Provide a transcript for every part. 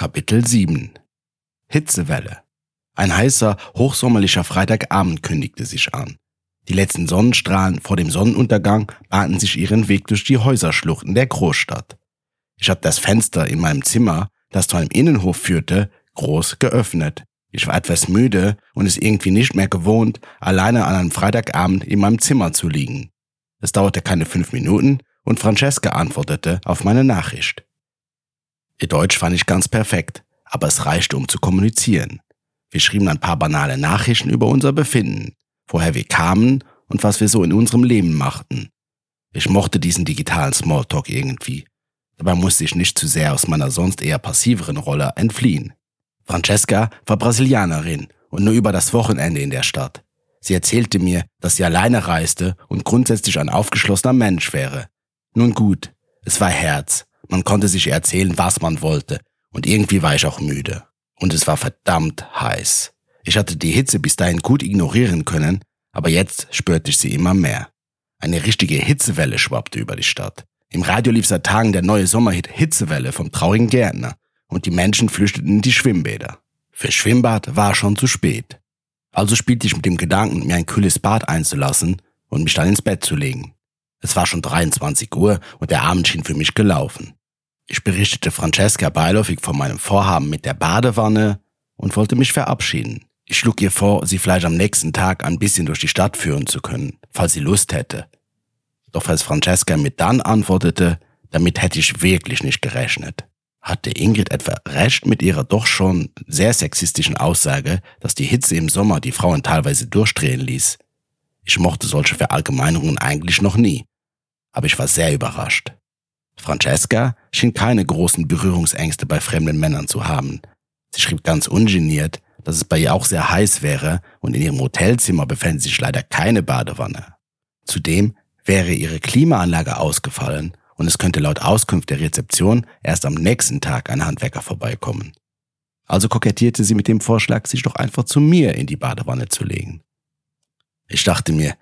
Kapitel 7 Hitzewelle Ein heißer, hochsommerlicher Freitagabend kündigte sich an. Die letzten Sonnenstrahlen vor dem Sonnenuntergang bahnten sich ihren Weg durch die Häuserschluchten der Großstadt. Ich hatte das Fenster in meinem Zimmer, das zu einem Innenhof führte, groß geöffnet. Ich war etwas müde und es irgendwie nicht mehr gewohnt, alleine an einem Freitagabend in meinem Zimmer zu liegen. Es dauerte keine fünf Minuten und Francesca antwortete auf meine Nachricht. Ihr Deutsch fand ich ganz perfekt, aber es reichte, um zu kommunizieren. Wir schrieben ein paar banale Nachrichten über unser Befinden, woher wir kamen und was wir so in unserem Leben machten. Ich mochte diesen digitalen Smalltalk irgendwie. Dabei musste ich nicht zu sehr aus meiner sonst eher passiveren Rolle entfliehen. Francesca war Brasilianerin und nur über das Wochenende in der Stadt. Sie erzählte mir, dass sie alleine reiste und grundsätzlich ein aufgeschlossener Mensch wäre. Nun gut, es war Herz, man konnte sich erzählen, was man wollte. Und irgendwie war ich auch müde. Und es war verdammt heiß. Ich hatte die Hitze bis dahin gut ignorieren können, aber jetzt spürte ich sie immer mehr. Eine richtige Hitzewelle schwappte über die Stadt. Im Radio lief seit Tagen der neue Sommerhit Hitzewelle vom traurigen Gärtner und die Menschen flüchteten in die Schwimmbäder. Für Schwimmbad war schon zu spät. Also spielte ich mit dem Gedanken, mir ein kühles Bad einzulassen und mich dann ins Bett zu legen. Es war schon 23 Uhr und der Abend schien für mich gelaufen. Ich berichtete Francesca beiläufig von meinem Vorhaben mit der Badewanne und wollte mich verabschieden. Ich schlug ihr vor, sie vielleicht am nächsten Tag ein bisschen durch die Stadt führen zu können, falls sie Lust hätte. Doch als Francesca mir dann antwortete, damit hätte ich wirklich nicht gerechnet. Hatte Ingrid etwa recht mit ihrer doch schon sehr sexistischen Aussage, dass die Hitze im Sommer die Frauen teilweise durchdrehen ließ? Ich mochte solche Verallgemeinerungen eigentlich noch nie, aber ich war sehr überrascht. Francesca schien keine großen Berührungsängste bei fremden Männern zu haben. Sie schrieb ganz ungeniert, dass es bei ihr auch sehr heiß wäre und in ihrem Hotelzimmer befände sich leider keine Badewanne. Zudem wäre ihre Klimaanlage ausgefallen und es könnte laut Auskunft der Rezeption erst am nächsten Tag ein Handwerker vorbeikommen. Also kokettierte sie mit dem Vorschlag, sich doch einfach zu mir in die Badewanne zu legen. Ich dachte mir,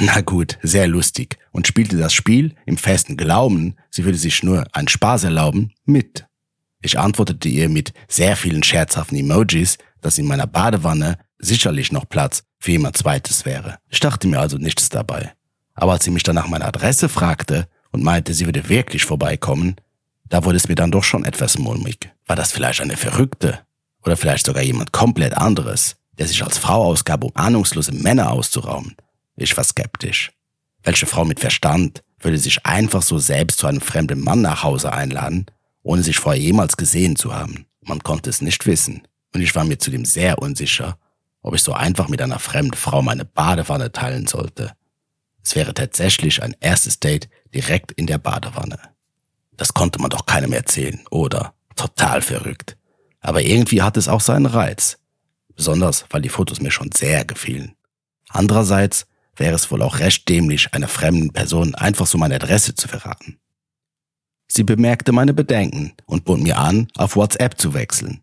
na gut, sehr lustig und spielte das Spiel im festen Glauben, sie würde sich nur einen Spaß erlauben, mit. Ich antwortete ihr mit sehr vielen scherzhaften Emojis, dass in meiner Badewanne sicherlich noch Platz für jemand zweites wäre. Ich dachte mir also nichts dabei. Aber als sie mich dann nach meiner Adresse fragte und meinte, sie würde wirklich vorbeikommen, da wurde es mir dann doch schon etwas mulmig. War das vielleicht eine Verrückte? Oder vielleicht sogar jemand komplett anderes, der sich als Frau ausgab, um ahnungslose Männer auszurauben? Ich war skeptisch. Welche Frau mit Verstand würde sich einfach so selbst zu einem fremden Mann nach Hause einladen, ohne sich vorher jemals gesehen zu haben? Man konnte es nicht wissen. Und ich war mir zudem sehr unsicher, ob ich so einfach mit einer fremden Frau meine Badewanne teilen sollte. Es wäre tatsächlich ein erstes Date direkt in der Badewanne. Das konnte man doch keinem erzählen, oder? Total verrückt. Aber irgendwie hat es auch seinen Reiz. Besonders, weil die Fotos mir schon sehr gefielen. Andererseits wäre es wohl auch recht dämlich, einer fremden Person einfach so meine Adresse zu verraten. Sie bemerkte meine Bedenken und bot mir an, auf WhatsApp zu wechseln.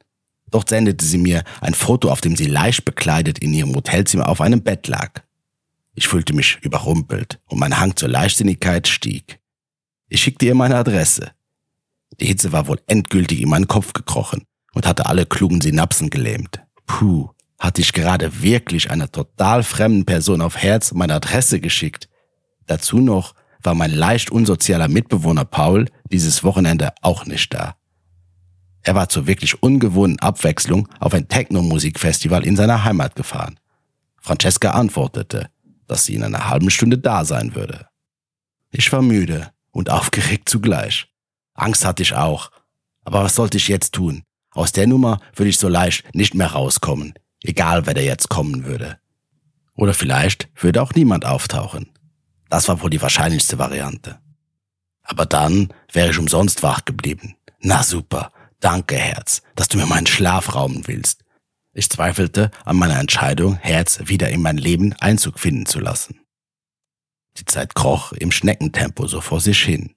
Dort sendete sie mir ein Foto, auf dem sie leicht bekleidet in ihrem Hotelzimmer auf einem Bett lag. Ich fühlte mich überrumpelt und mein Hang zur Leichtsinnigkeit stieg. Ich schickte ihr meine Adresse. Die Hitze war wohl endgültig in meinen Kopf gekrochen und hatte alle klugen Synapsen gelähmt. Puh, hatte ich gerade wirklich einer total fremden Person auf Herz meine Adresse geschickt. Dazu noch war mein leicht unsozialer Mitbewohner Paul dieses Wochenende auch nicht da. Er war zur wirklich ungewohnten Abwechslung auf ein Techno-Musikfestival in seiner Heimat gefahren. Francesca antwortete, dass sie in einer halben Stunde da sein würde. Ich war müde und aufgeregt zugleich. Angst hatte ich auch. Aber was sollte ich jetzt tun? Aus der Nummer würde ich so leicht nicht mehr rauskommen. Egal, wer da jetzt kommen würde. Oder vielleicht würde auch niemand auftauchen. Das war wohl die wahrscheinlichste Variante. Aber dann wäre ich umsonst wach geblieben. Na super, danke Herz, dass du mir meinen Schlaf rauben willst. Ich zweifelte an meiner Entscheidung, Herz wieder in mein Leben Einzug finden zu lassen. Die Zeit kroch im Schneckentempo so vor sich hin.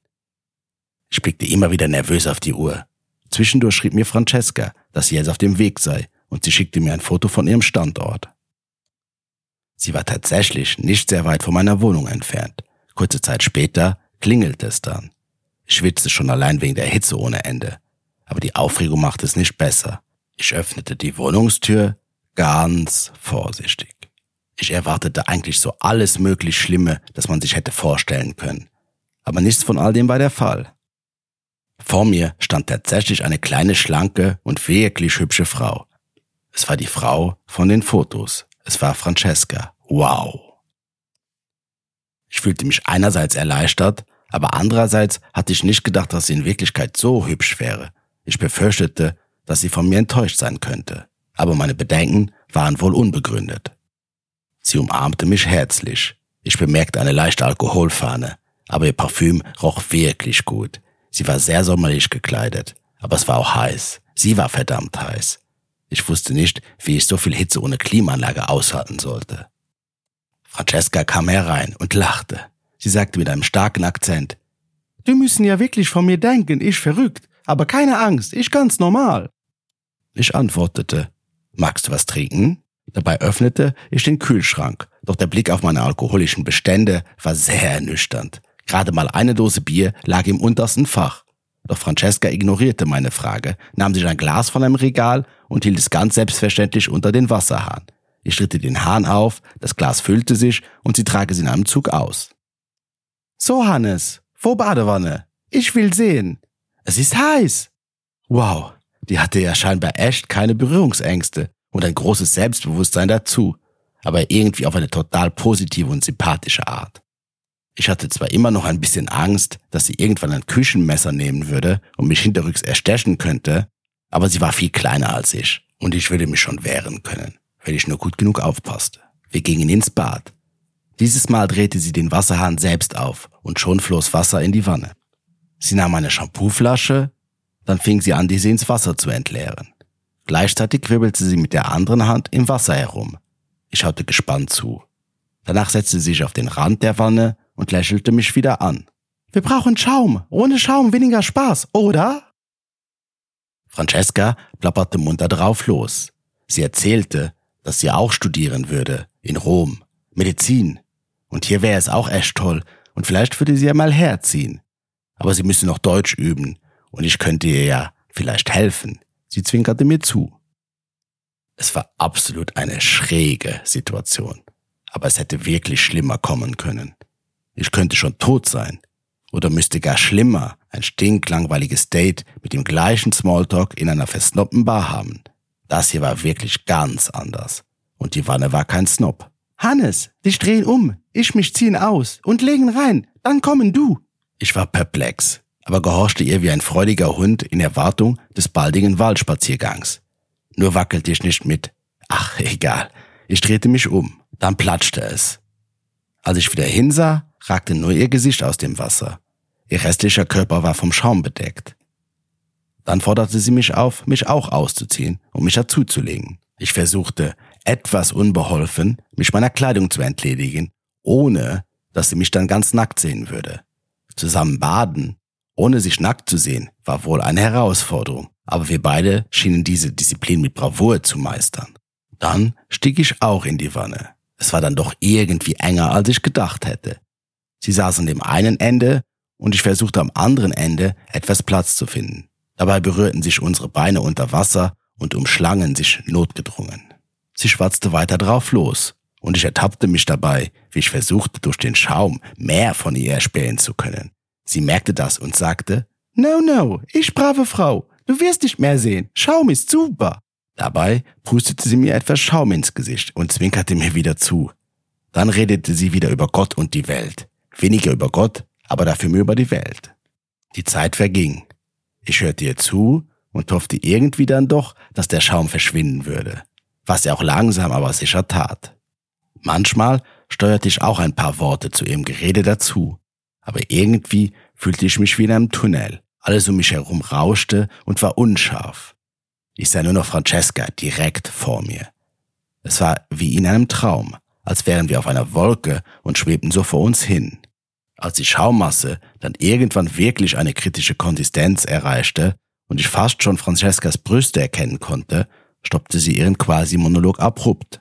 Ich blickte immer wieder nervös auf die Uhr. Zwischendurch schrieb mir Francesca, dass sie jetzt auf dem Weg sei und sie schickte mir ein Foto von ihrem Standort. Sie war tatsächlich nicht sehr weit von meiner Wohnung entfernt. Kurze Zeit später klingelte es dann. Ich schwitzte schon allein wegen der Hitze ohne Ende. aber die Aufregung machte es nicht besser. Ich öffnete die Wohnungstür ganz vorsichtig. Ich erwartete eigentlich so alles möglich Schlimme, das man sich hätte vorstellen können. Aber nichts von all dem war der Fall. Vor mir stand tatsächlich eine kleine, schlanke und wirklich hübsche Frau. Es war die Frau von den Fotos. Es war Francesca. Wow. Ich fühlte mich einerseits erleichtert, aber andererseits hatte ich nicht gedacht, dass sie in Wirklichkeit so hübsch wäre. Ich befürchtete, dass sie von mir enttäuscht sein könnte. Aber meine Bedenken waren wohl unbegründet. Sie umarmte mich herzlich. Ich bemerkte eine leichte Alkoholfahne, aber ihr Parfüm roch wirklich gut. Sie war sehr sommerlich gekleidet, aber es war auch heiß. Sie war verdammt heiß. Ich wusste nicht, wie ich so viel Hitze ohne Klimaanlage aushalten sollte. Francesca kam herein und lachte. Sie sagte mit einem starken Akzent, Du müssen ja wirklich von mir denken, ich verrückt, aber keine Angst, ich ganz normal. Ich antwortete, Magst du was trinken? Dabei öffnete ich den Kühlschrank, doch der Blick auf meine alkoholischen Bestände war sehr ernüchternd. Gerade mal eine Dose Bier lag im untersten Fach. Doch Francesca ignorierte meine Frage, nahm sich ein Glas von einem Regal und hielt es ganz selbstverständlich unter den Wasserhahn. Ich schritte den Hahn auf, das Glas füllte sich und sie trage es in einem Zug aus. So, Hannes, wo Badewanne? Ich will sehen. Es ist heiß. Wow, die hatte ja scheinbar echt keine Berührungsängste und ein großes Selbstbewusstsein dazu, aber irgendwie auf eine total positive und sympathische Art. Ich hatte zwar immer noch ein bisschen Angst, dass sie irgendwann ein Küchenmesser nehmen würde und mich hinterrücks erstechen könnte, aber sie war viel kleiner als ich und ich würde mich schon wehren können, wenn ich nur gut genug aufpasste. Wir gingen ins Bad. Dieses Mal drehte sie den Wasserhahn selbst auf und schon floss Wasser in die Wanne. Sie nahm eine Shampooflasche, dann fing sie an, diese ins Wasser zu entleeren. Gleichzeitig wirbelte sie mit der anderen Hand im Wasser herum. Ich schaute gespannt zu. Danach setzte sie sich auf den Rand der Wanne und lächelte mich wieder an. Wir brauchen Schaum. Ohne Schaum weniger Spaß, oder? Francesca plapperte munter drauf los. Sie erzählte, dass sie auch studieren würde, in Rom, Medizin. Und hier wäre es auch echt toll, und vielleicht würde sie ja mal herziehen. Aber sie müsse noch Deutsch üben, und ich könnte ihr ja vielleicht helfen. Sie zwinkerte mir zu. Es war absolut eine schräge Situation, aber es hätte wirklich schlimmer kommen können. Ich könnte schon tot sein. Oder müsste gar schlimmer ein stinklangweiliges Date mit dem gleichen Smalltalk in einer versnoppten Bar haben. Das hier war wirklich ganz anders. Und die Wanne war kein Snob. Hannes, dich drehen um, ich mich ziehen aus und legen rein, dann kommen du. Ich war perplex, aber gehorchte ihr wie ein freudiger Hund in Erwartung des baldigen Waldspaziergangs. Nur wackelte ich nicht mit. Ach, egal. Ich drehte mich um. Dann platschte es. Als ich wieder hinsah, ragte nur ihr Gesicht aus dem Wasser. Ihr restlicher Körper war vom Schaum bedeckt. Dann forderte sie mich auf, mich auch auszuziehen und mich dazuzulegen. Ich versuchte, etwas unbeholfen, mich meiner Kleidung zu entledigen, ohne dass sie mich dann ganz nackt sehen würde. Zusammen baden, ohne sich nackt zu sehen, war wohl eine Herausforderung, aber wir beide schienen diese Disziplin mit Bravour zu meistern. Dann stieg ich auch in die Wanne. Es war dann doch irgendwie enger, als ich gedacht hätte. Sie saß an dem einen Ende und ich versuchte am anderen Ende etwas Platz zu finden. Dabei berührten sich unsere Beine unter Wasser und umschlangen sich notgedrungen. Sie schwatzte weiter drauf los und ich ertappte mich dabei, wie ich versuchte, durch den Schaum mehr von ihr erspähen zu können. Sie merkte das und sagte, No, no, ich brave Frau, du wirst nicht mehr sehen, Schaum ist super. Dabei prustete sie mir etwas Schaum ins Gesicht und zwinkerte mir wieder zu. Dann redete sie wieder über Gott und die Welt. Weniger über Gott, aber dafür mehr über die Welt. Die Zeit verging. Ich hörte ihr zu und hoffte irgendwie dann doch, dass der Schaum verschwinden würde, was er auch langsam aber sicher tat. Manchmal steuerte ich auch ein paar Worte zu ihrem Gerede dazu, aber irgendwie fühlte ich mich wie in einem Tunnel. Alles um mich herum rauschte und war unscharf. Ich sah nur noch Francesca direkt vor mir. Es war wie in einem Traum, als wären wir auf einer Wolke und schwebten so vor uns hin. Als die Schaummasse dann irgendwann wirklich eine kritische Konsistenz erreichte und ich fast schon Francescas Brüste erkennen konnte, stoppte sie ihren Quasi-Monolog abrupt.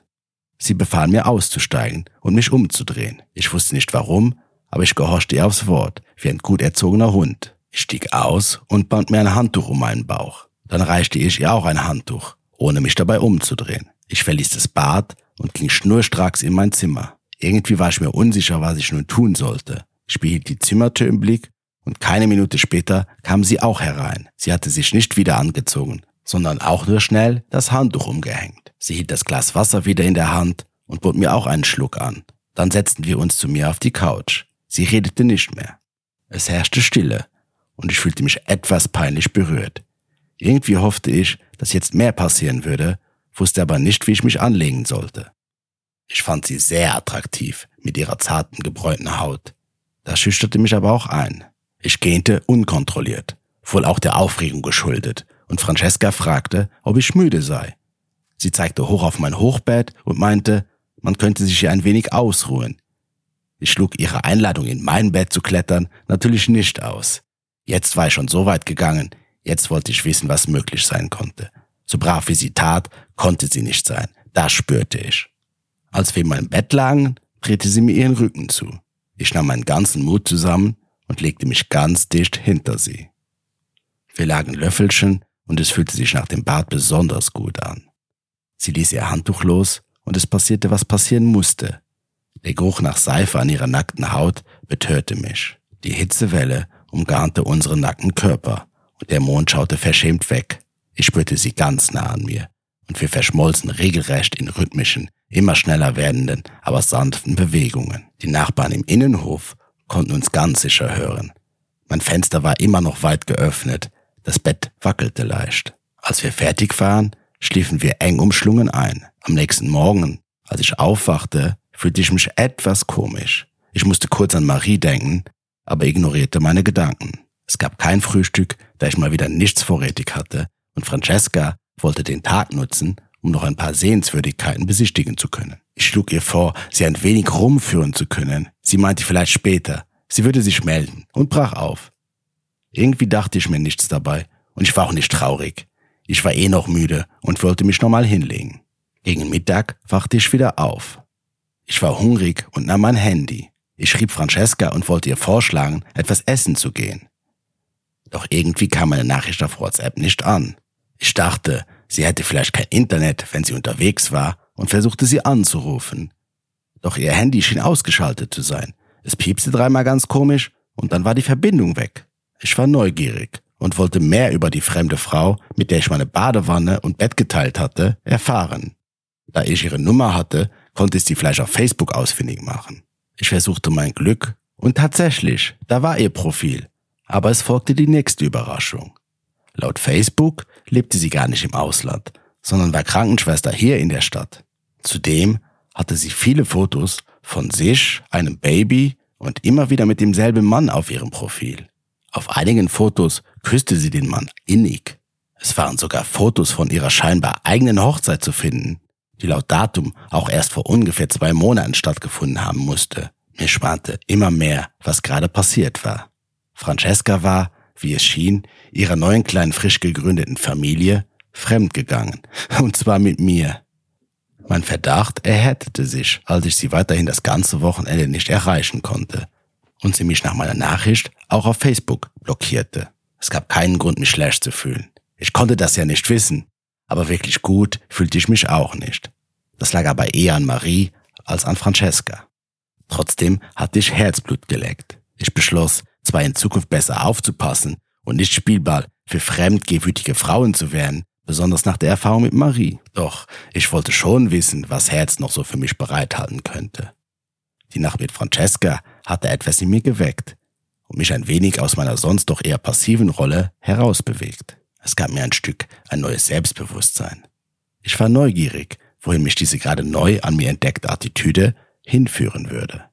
Sie befahl mir auszusteigen und mich umzudrehen. Ich wusste nicht warum, aber ich gehorchte ihr aufs Wort, wie ein gut erzogener Hund. Ich stieg aus und band mir ein Handtuch um meinen Bauch. Dann reichte ich ihr auch ein Handtuch, ohne mich dabei umzudrehen. Ich verließ das Bad und ging schnurstracks in mein Zimmer. Irgendwie war ich mir unsicher, was ich nun tun sollte. Ich behielt die Zimmertür im Blick und keine Minute später kam sie auch herein. Sie hatte sich nicht wieder angezogen, sondern auch nur schnell das Handtuch umgehängt. Sie hielt das Glas Wasser wieder in der Hand und bot mir auch einen Schluck an. Dann setzten wir uns zu mir auf die Couch. Sie redete nicht mehr. Es herrschte Stille und ich fühlte mich etwas peinlich berührt. Irgendwie hoffte ich, dass jetzt mehr passieren würde, wusste aber nicht, wie ich mich anlegen sollte. Ich fand sie sehr attraktiv mit ihrer zarten, gebräunten Haut. Das schüchterte mich aber auch ein. Ich gähnte unkontrolliert, wohl auch der Aufregung geschuldet, und Francesca fragte, ob ich müde sei. Sie zeigte hoch auf mein Hochbett und meinte, man könnte sich hier ein wenig ausruhen. Ich schlug ihre Einladung, in mein Bett zu klettern, natürlich nicht aus. Jetzt war ich schon so weit gegangen, jetzt wollte ich wissen, was möglich sein konnte. So brav wie sie tat, konnte sie nicht sein, das spürte ich. Als wir in meinem Bett lagen, drehte sie mir ihren Rücken zu. Ich nahm meinen ganzen Mut zusammen und legte mich ganz dicht hinter sie. Wir lagen Löffelchen und es fühlte sich nach dem Bad besonders gut an. Sie ließ ihr Handtuch los und es passierte, was passieren musste. Der Geruch nach Seife an ihrer nackten Haut betörte mich. Die Hitzewelle umgarnte unseren nackten Körper der Mond schaute verschämt weg. Ich spürte sie ganz nah an mir und wir verschmolzen regelrecht in rhythmischen, immer schneller werdenden, aber sanften Bewegungen. Die Nachbarn im Innenhof konnten uns ganz sicher hören. Mein Fenster war immer noch weit geöffnet, das Bett wackelte leicht. Als wir fertig waren, schliefen wir eng umschlungen ein. Am nächsten Morgen, als ich aufwachte, fühlte ich mich etwas komisch. Ich musste kurz an Marie denken, aber ignorierte meine Gedanken. Es gab kein Frühstück, da ich mal wieder nichts vorrätig hatte, und Francesca wollte den Tag nutzen, um noch ein paar Sehenswürdigkeiten besichtigen zu können. Ich schlug ihr vor, sie ein wenig rumführen zu können. Sie meinte vielleicht später, sie würde sich melden und brach auf. Irgendwie dachte ich mir nichts dabei und ich war auch nicht traurig. Ich war eh noch müde und wollte mich nochmal hinlegen. Gegen Mittag wachte ich wieder auf. Ich war hungrig und nahm mein Handy. Ich schrieb Francesca und wollte ihr vorschlagen, etwas essen zu gehen. Doch irgendwie kam meine Nachricht auf WhatsApp nicht an. Ich dachte, sie hätte vielleicht kein Internet, wenn sie unterwegs war und versuchte sie anzurufen. Doch ihr Handy schien ausgeschaltet zu sein. Es piepste dreimal ganz komisch und dann war die Verbindung weg. Ich war neugierig und wollte mehr über die fremde Frau, mit der ich meine Badewanne und Bett geteilt hatte, erfahren. Da ich ihre Nummer hatte, konnte ich sie vielleicht auf Facebook ausfindig machen. Ich versuchte mein Glück und tatsächlich, da war ihr Profil. Aber es folgte die nächste Überraschung. Laut Facebook lebte sie gar nicht im Ausland, sondern war Krankenschwester hier in der Stadt. Zudem hatte sie viele Fotos von sich, einem Baby und immer wieder mit demselben Mann auf ihrem Profil. Auf einigen Fotos küsste sie den Mann innig. Es waren sogar Fotos von ihrer scheinbar eigenen Hochzeit zu finden, die laut Datum auch erst vor ungefähr zwei Monaten stattgefunden haben musste. Mir spannte immer mehr, was gerade passiert war. Francesca war, wie es schien, ihrer neuen kleinen frisch gegründeten Familie fremdgegangen. Und zwar mit mir. Mein Verdacht erhärtete sich, als ich sie weiterhin das ganze Wochenende nicht erreichen konnte und sie mich nach meiner Nachricht auch auf Facebook blockierte. Es gab keinen Grund, mich schlecht zu fühlen. Ich konnte das ja nicht wissen, aber wirklich gut fühlte ich mich auch nicht. Das lag aber eher an Marie als an Francesca. Trotzdem hatte ich Herzblut geleckt. Ich beschloss, zwar in Zukunft besser aufzupassen und nicht Spielball für fremdgewütige Frauen zu werden, besonders nach der Erfahrung mit Marie. Doch ich wollte schon wissen, was Herz noch so für mich bereithalten könnte. Die Nacht mit Francesca hatte etwas in mir geweckt und mich ein wenig aus meiner sonst doch eher passiven Rolle herausbewegt. Es gab mir ein Stück ein neues Selbstbewusstsein. Ich war neugierig, wohin mich diese gerade neu an mir entdeckte Attitüde hinführen würde.